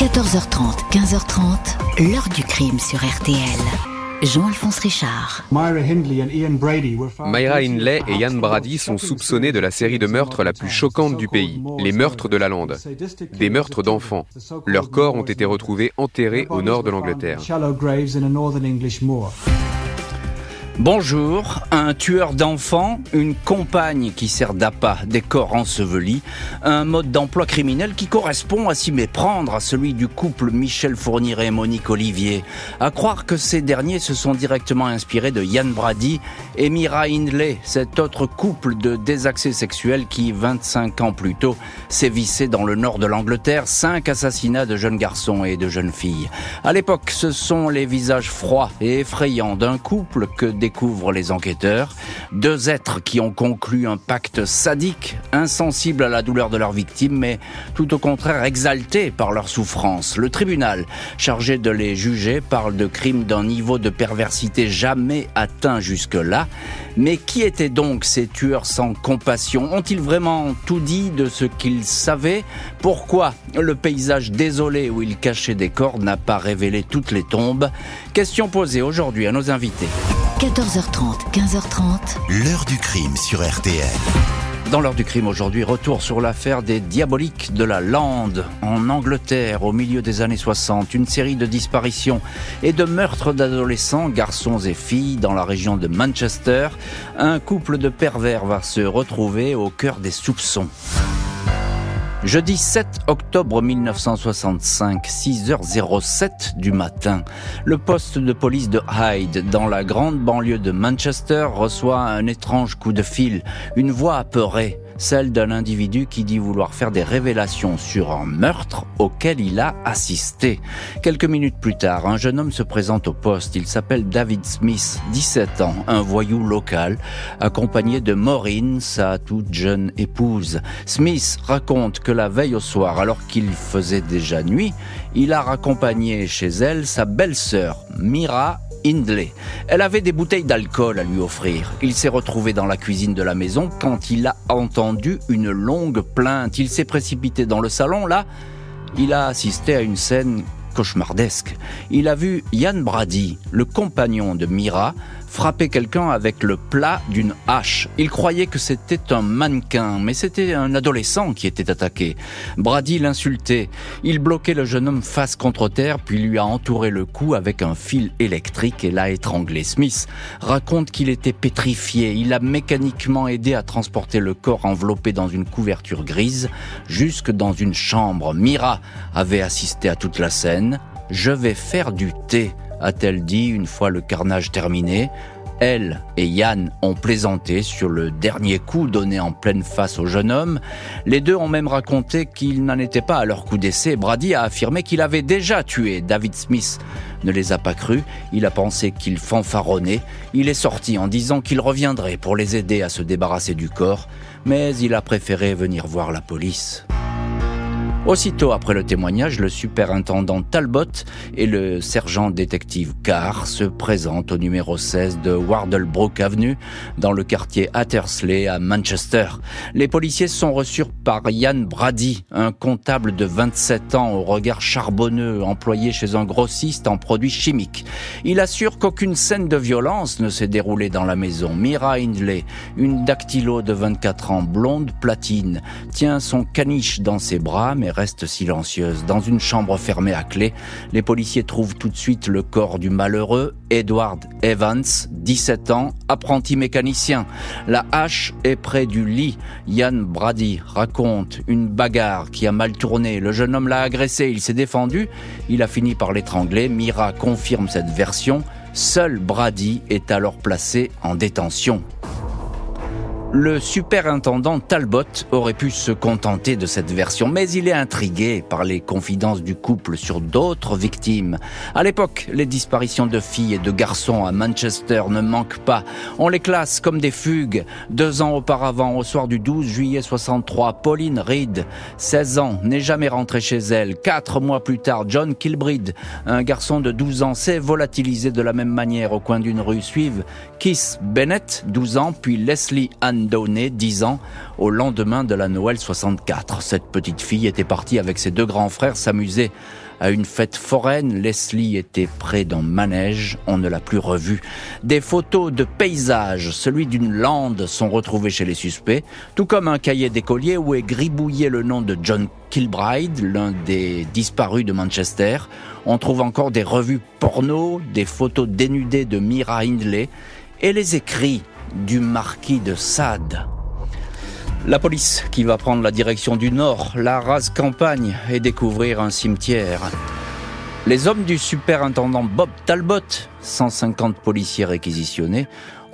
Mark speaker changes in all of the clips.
Speaker 1: 14h30, 15h30, l'heure du crime sur RTL. Jean-Alphonse Richard.
Speaker 2: Myra Hindley et Ian Brady sont soupçonnés de la série de meurtres la plus choquante du pays, les meurtres de la lande. Des meurtres d'enfants. Leurs corps ont été retrouvés enterrés au nord de l'Angleterre.
Speaker 3: Bonjour, un tueur d'enfants, une compagne qui sert d'appât, des corps ensevelis, un mode d'emploi criminel qui correspond à s'y méprendre à celui du couple Michel Fournier et Monique Olivier. À croire que ces derniers se sont directement inspirés de Yann Brady et Mira Hindley, cet autre couple de désaccès sexuels qui, 25 ans plus tôt, sévissait dans le nord de l'Angleterre, cinq assassinats de jeunes garçons et de jeunes filles. À l'époque, ce sont les visages froids et effrayants d'un couple que découvrent les enquêteurs. Deux êtres qui ont conclu un pacte sadique, insensible à la douleur de leurs victimes, mais tout au contraire exaltés par leur souffrance. Le tribunal, chargé de les juger, parle de crimes d'un niveau de perversité jamais atteint jusque-là. Mais qui étaient donc ces tueurs sans compassion? Ont-ils vraiment tout dit de ce qu'ils savaient? Pourquoi le paysage désolé où ils cachaient des corps n'a pas révélé toutes les tombes? Question posée aujourd'hui à nos invités.
Speaker 1: 14h30, 15h30.
Speaker 4: L'heure du crime sur RTL.
Speaker 3: Dans l'heure du crime aujourd'hui, retour sur l'affaire des diaboliques de la Lande en Angleterre au milieu des années 60. Une série de disparitions et de meurtres d'adolescents, garçons et filles dans la région de Manchester. Un couple de pervers va se retrouver au cœur des soupçons. Jeudi 7 octobre 1965, 6h07 du matin, le poste de police de Hyde, dans la grande banlieue de Manchester, reçoit un étrange coup de fil. Une voix apeurée celle d'un individu qui dit vouloir faire des révélations sur un meurtre auquel il a assisté. Quelques minutes plus tard, un jeune homme se présente au poste. Il s'appelle David Smith, 17 ans, un voyou local, accompagné de Maureen, sa toute jeune épouse. Smith raconte que la veille au soir, alors qu'il faisait déjà nuit, il a raccompagné chez elle sa belle-sœur, Mira Hindley. Elle avait des bouteilles d'alcool à lui offrir. Il s'est retrouvé dans la cuisine de la maison quand il a entendu une longue plainte. Il s'est précipité dans le salon. Là, il a assisté à une scène cauchemardesque. Il a vu Yann Brady, le compagnon de Mira, frapper quelqu'un avec le plat d'une hache. Il croyait que c'était un mannequin, mais c'était un adolescent qui était attaqué. Brady l'insultait. Il bloquait le jeune homme face contre terre, puis lui a entouré le cou avec un fil électrique et l'a étranglé. Smith raconte qu'il était pétrifié. Il a mécaniquement aidé à transporter le corps enveloppé dans une couverture grise jusque dans une chambre. Mira avait assisté à toute la scène. Je vais faire du thé, a-t-elle dit une fois le carnage terminé. Elle et Yann ont plaisanté sur le dernier coup donné en pleine face au jeune homme. Les deux ont même raconté qu'ils n'en étaient pas à leur coup d'essai. Brady a affirmé qu'il avait déjà tué David Smith. Ne les a pas crus. Il a pensé qu'il fanfaronnait. Il est sorti en disant qu'il reviendrait pour les aider à se débarrasser du corps. Mais il a préféré venir voir la police. Aussitôt après le témoignage, le superintendant Talbot et le sergent détective Carr se présentent au numéro 16 de Wardlebrook Avenue, dans le quartier Attersley à Manchester. Les policiers sont reçus par Ian Brady, un comptable de 27 ans au regard charbonneux, employé chez un grossiste en produits chimiques. Il assure qu'aucune scène de violence ne s'est déroulée dans la maison. Mira Hindley, une dactylo de 24 ans, blonde platine, tient son caniche dans ses bras, mais reste silencieuse. Dans une chambre fermée à clé, les policiers trouvent tout de suite le corps du malheureux Edward Evans, 17 ans, apprenti mécanicien. La hache est près du lit. Yann Brady raconte une bagarre qui a mal tourné. Le jeune homme l'a agressé, il s'est défendu, il a fini par l'étrangler. Mira confirme cette version. Seul Brady est alors placé en détention. Le superintendant Talbot aurait pu se contenter de cette version, mais il est intrigué par les confidences du couple sur d'autres victimes. À l'époque, les disparitions de filles et de garçons à Manchester ne manquent pas. On les classe comme des fugues. Deux ans auparavant, au soir du 12 juillet 63, Pauline Reed, 16 ans, n'est jamais rentrée chez elle. Quatre mois plus tard, John Kilbride, un garçon de 12 ans, s'est volatilisé de la même manière au coin d'une rue. Suivent Keith Bennett, 12 ans, puis Leslie Ann Downey, 10 ans, au lendemain de la Noël 64. Cette petite fille était partie avec ses deux grands frères s'amuser à une fête foraine. Leslie était près d'un manège. On ne l'a plus revu. Des photos de paysages, celui d'une lande, sont retrouvées chez les suspects, tout comme un cahier d'écolier où est gribouillé le nom de John Kilbride, l'un des disparus de Manchester. On trouve encore des revues porno, des photos dénudées de Mira Hindley et les écrits du marquis de Sade. La police qui va prendre la direction du nord, la rase campagne et découvrir un cimetière. Les hommes du superintendant Bob Talbot, 150 policiers réquisitionnés,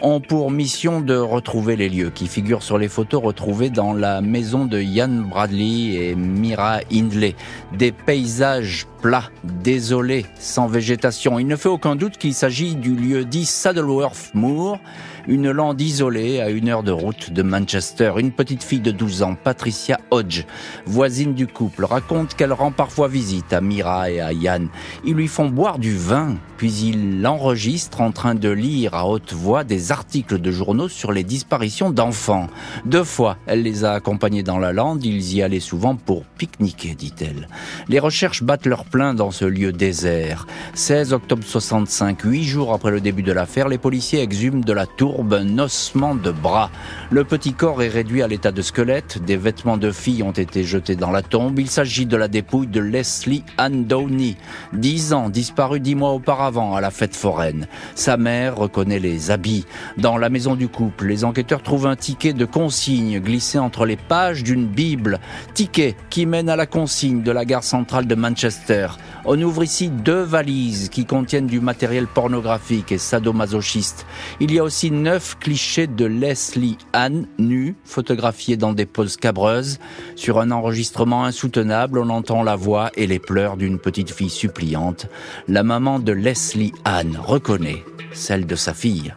Speaker 3: ont pour mission de retrouver les lieux qui figurent sur les photos retrouvées dans la maison de Ian Bradley et Mira Hindley. Des paysages plats, désolés, sans végétation. Il ne fait aucun doute qu'il s'agit du lieu dit Saddleworth Moor, une lande isolée à une heure de route de Manchester. Une petite fille de 12 ans, Patricia Hodge, voisine du couple, raconte qu'elle rend parfois visite à Mira et à Ian. Ils lui font boire du vin, puis il l'enregistre en train de lire à haute voix des articles de journaux sur les disparitions d'enfants. Deux fois, elle les a accompagnés dans la lande, ils y allaient souvent pour pique-niquer, dit-elle. Les recherches battent leur plein dans ce lieu désert. 16 octobre 65, huit jours après le début de l'affaire, les policiers exhument de la tour un ossement de bras. Le petit corps est réduit à l'état de squelette, des vêtements de fille ont été jetés dans la tombe. Il s'agit de la dépouille de Leslie Ann Downey, 10 ans, disparue dix mois auparavant à la fête foraine. Sa mère reconnaît les habits. Dans la maison du couple, les enquêteurs trouvent un ticket de consigne glissé entre les pages d'une Bible. Ticket qui mène à la consigne de la gare centrale de Manchester. On ouvre ici deux valises qui contiennent du matériel pornographique et sadomasochiste. Il y a aussi neuf clichés de Leslie Anne nue, photographiés dans des poses cabreuses. Sur un enregistrement insoutenable, on entend la voix et les pleurs d'une petite fille suppliante. La maman de Leslie Anne reconnaît celle de sa fille.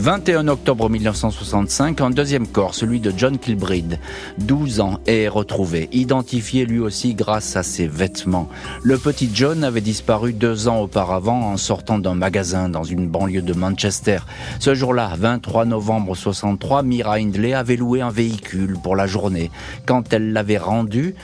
Speaker 3: 21 octobre 1965, un deuxième corps, celui de John Kilbride, 12 ans, est retrouvé, identifié lui aussi grâce à ses vêtements. Le petit John avait disparu deux ans auparavant en sortant d'un magasin dans une banlieue de Manchester. Ce jour-là, 23 novembre 63, Mira Hindley avait loué un véhicule pour la journée. Quand elle l'avait rendu,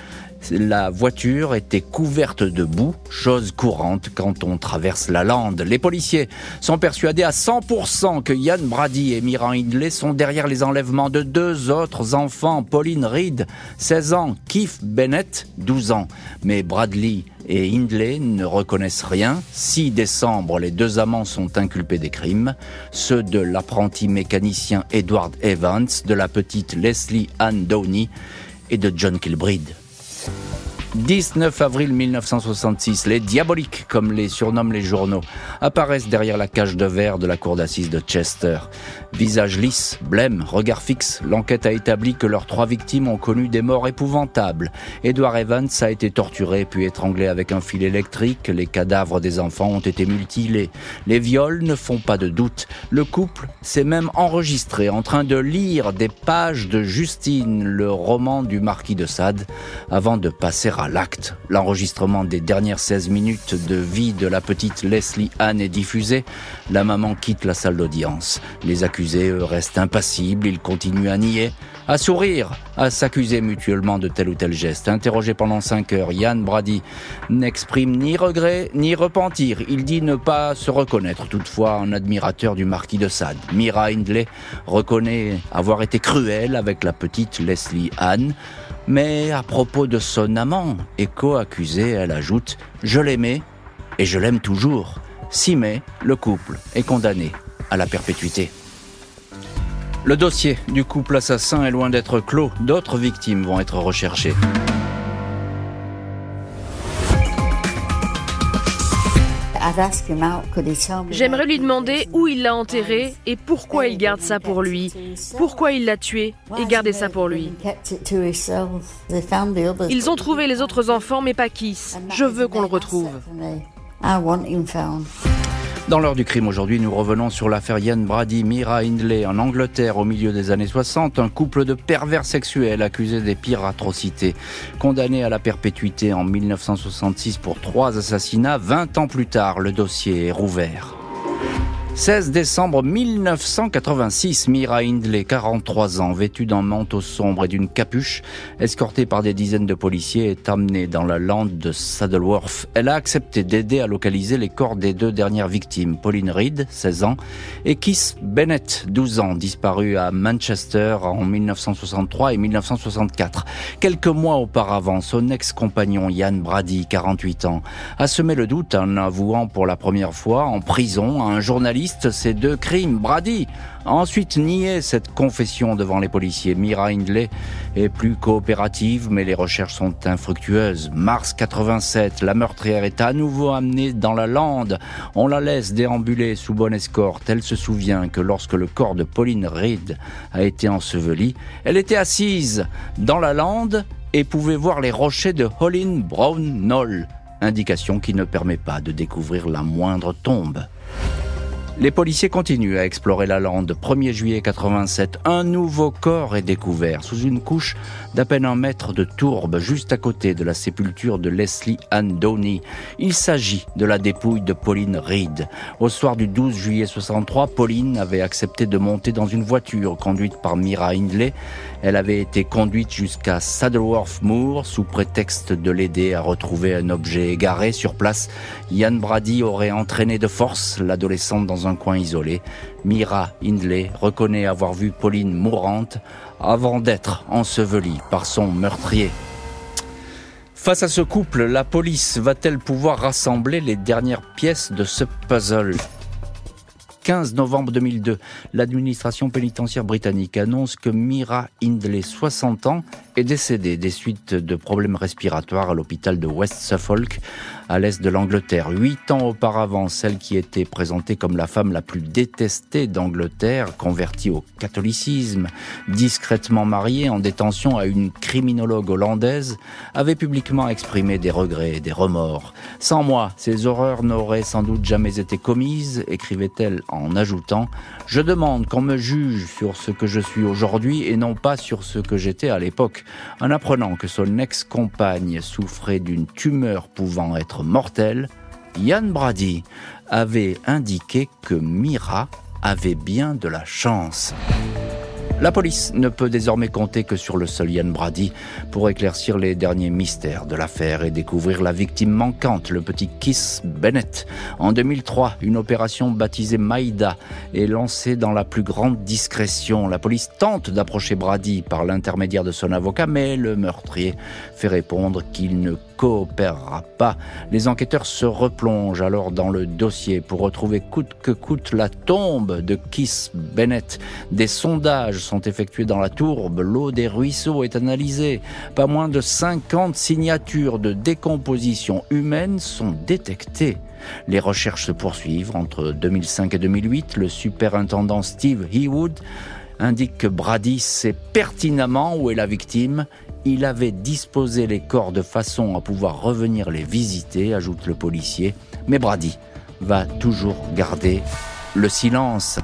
Speaker 3: la voiture était couverte de boue, chose courante quand on traverse la lande. Les policiers sont persuadés à 100% que Ian Brady et Mira Hindley sont derrière les enlèvements de deux autres enfants, Pauline Reed, 16 ans, Keith Bennett, 12 ans. Mais Bradley et Hindley ne reconnaissent rien. 6 décembre, les deux amants sont inculpés des crimes, ceux de l'apprenti mécanicien Edward Evans, de la petite Leslie Ann Downey et de John Kilbride. 19 avril 1966, les diaboliques, comme les surnomment les journaux, apparaissent derrière la cage de verre de la cour d'assises de Chester. Visage lisse, blême, regard fixe, l'enquête a établi que leurs trois victimes ont connu des morts épouvantables. Edward Evans a été torturé puis étranglé avec un fil électrique, les cadavres des enfants ont été mutilés. Les viols ne font pas de doute. Le couple s'est même enregistré en train de lire des pages de Justine, le roman du marquis de Sade, avant de passer à l'acte. L'enregistrement des dernières 16 minutes de vie de la petite Leslie Anne est diffusé. La maman quitte la salle d'audience. Les accusés, restent impassibles. Ils continuent à nier, à sourire, à s'accuser mutuellement de tel ou tel geste. Interrogé pendant 5 heures, Yann Brady n'exprime ni regret ni repentir. Il dit ne pas se reconnaître toutefois un admirateur du marquis de Sade. Mira Hindley reconnaît avoir été cruel avec la petite Leslie Anne. Mais à propos de son amant et co-accusé, elle ajoute ⁇ Je l'aimais et je l'aime toujours ⁇ 6 mai, le couple est condamné à la perpétuité. Le dossier du couple assassin est loin d'être clos. D'autres victimes vont être recherchées.
Speaker 4: J'aimerais lui demander où il l'a enterré et pourquoi il garde ça pour lui. Pourquoi il l'a tué et gardé ça pour lui? Ils ont trouvé les autres enfants mais pas Kiss. Je veux qu'on le retrouve.
Speaker 3: Dans l'heure du crime aujourd'hui, nous revenons sur l'affaire Ian Brady, Mira Hindley en Angleterre au milieu des années 60, un couple de pervers sexuels accusés des pires atrocités. Condamné à la perpétuité en 1966 pour trois assassinats, 20 ans plus tard, le dossier est rouvert. 16 décembre 1986, Mira Hindley, 43 ans, vêtue d'un manteau sombre et d'une capuche, escortée par des dizaines de policiers, est amenée dans la lande de Saddleworth. Elle a accepté d'aider à localiser les corps des deux dernières victimes, Pauline Reed, 16 ans, et Keith Bennett, 12 ans, disparu à Manchester en 1963 et 1964. Quelques mois auparavant, son ex-compagnon Ian Brady, 48 ans, a semé le doute en avouant pour la première fois en prison à un journaliste ces deux crimes. Brady a ensuite nié cette confession devant les policiers. Mira Hindley est plus coopérative, mais les recherches sont infructueuses. Mars 87, la meurtrière est à nouveau amenée dans la lande. On la laisse déambuler sous bonne escorte. Elle se souvient que lorsque le corps de Pauline Reed a été enseveli, elle était assise dans la lande et pouvait voir les rochers de Hollin Brown Knoll, indication qui ne permet pas de découvrir la moindre tombe. Les policiers continuent à explorer la lande. 1er juillet 87, un nouveau corps est découvert sous une couche d'à peine un mètre de tourbe juste à côté de la sépulture de Leslie Ann Downey. Il s'agit de la dépouille de Pauline Reed. Au soir du 12 juillet 63, Pauline avait accepté de monter dans une voiture conduite par Mira Hindley. Elle avait été conduite jusqu'à Saddleworth Moor sous prétexte de l'aider à retrouver un objet égaré sur place. Ian Brady aurait entraîné de force l'adolescente dans un coin isolé. Mira Hindley reconnaît avoir vu Pauline mourante avant d'être ensevelie par son meurtrier. Face à ce couple, la police va-t-elle pouvoir rassembler les dernières pièces de ce puzzle? 15 novembre 2002, l'administration pénitentiaire britannique annonce que Mira Hindley, 60 ans, est décédée des suites de problèmes respiratoires à l'hôpital de West Suffolk, à l'est de l'Angleterre. Huit ans auparavant, celle qui était présentée comme la femme la plus détestée d'Angleterre, convertie au catholicisme, discrètement mariée en détention à une criminologue hollandaise, avait publiquement exprimé des regrets et des remords. Sans moi, ces horreurs n'auraient sans doute jamais été commises, écrivait-elle ajoutant Je demande qu'on me juge sur ce que je suis aujourd'hui et non pas sur ce que j'étais à l'époque. En apprenant que son ex-compagne souffrait d'une tumeur pouvant être mortelle, Yann Brady avait indiqué que Mira avait bien de la chance. La police ne peut désormais compter que sur le seul Yann Brady pour éclaircir les derniers mystères de l'affaire et découvrir la victime manquante, le petit Kiss Bennett. En 2003, une opération baptisée Maïda est lancée dans la plus grande discrétion. La police tente d'approcher Brady par l'intermédiaire de son avocat, mais le meurtrier fait répondre qu'il ne coopérera pas. Les enquêteurs se replongent alors dans le dossier pour retrouver coûte que coûte la tombe de Kiss Bennett. Des sondages sont effectués dans la tourbe, l'eau des ruisseaux est analysée. Pas moins de 50 signatures de décomposition humaine sont détectées. Les recherches se poursuivent. Entre 2005 et 2008, le superintendant Steve Hewood indique que Brady sait pertinemment où est la victime il avait disposé les corps de façon à pouvoir revenir les visiter, ajoute le policier. Mais Brady va toujours garder le silence.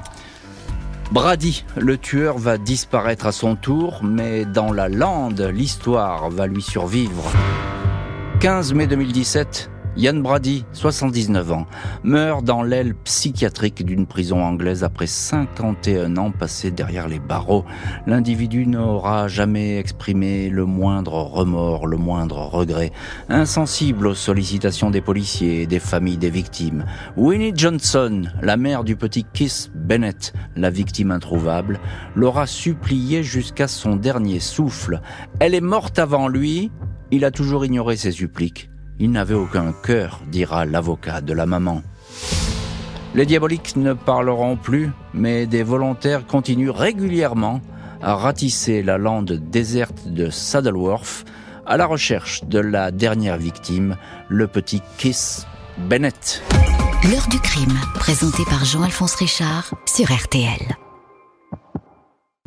Speaker 3: Brady, le tueur, va disparaître à son tour, mais dans la lande, l'histoire va lui survivre. 15 mai 2017, Yann Brady, 79 ans, meurt dans l'aile psychiatrique d'une prison anglaise après 51 ans passés derrière les barreaux. L'individu n'aura jamais exprimé le moindre remords, le moindre regret. Insensible aux sollicitations des policiers et des familles des victimes. Winnie Johnson, la mère du petit Kiss Bennett, la victime introuvable, l'aura supplié jusqu'à son dernier souffle. Elle est morte avant lui, il a toujours ignoré ses suppliques. Il n'avait aucun cœur, dira l'avocat de la maman. Les diaboliques ne parleront plus, mais des volontaires continuent régulièrement à ratisser la lande déserte de Saddleworth à la recherche de la dernière victime, le petit Kiss Bennett.
Speaker 1: L'heure du crime, présenté par Jean-Alphonse Richard sur RTL.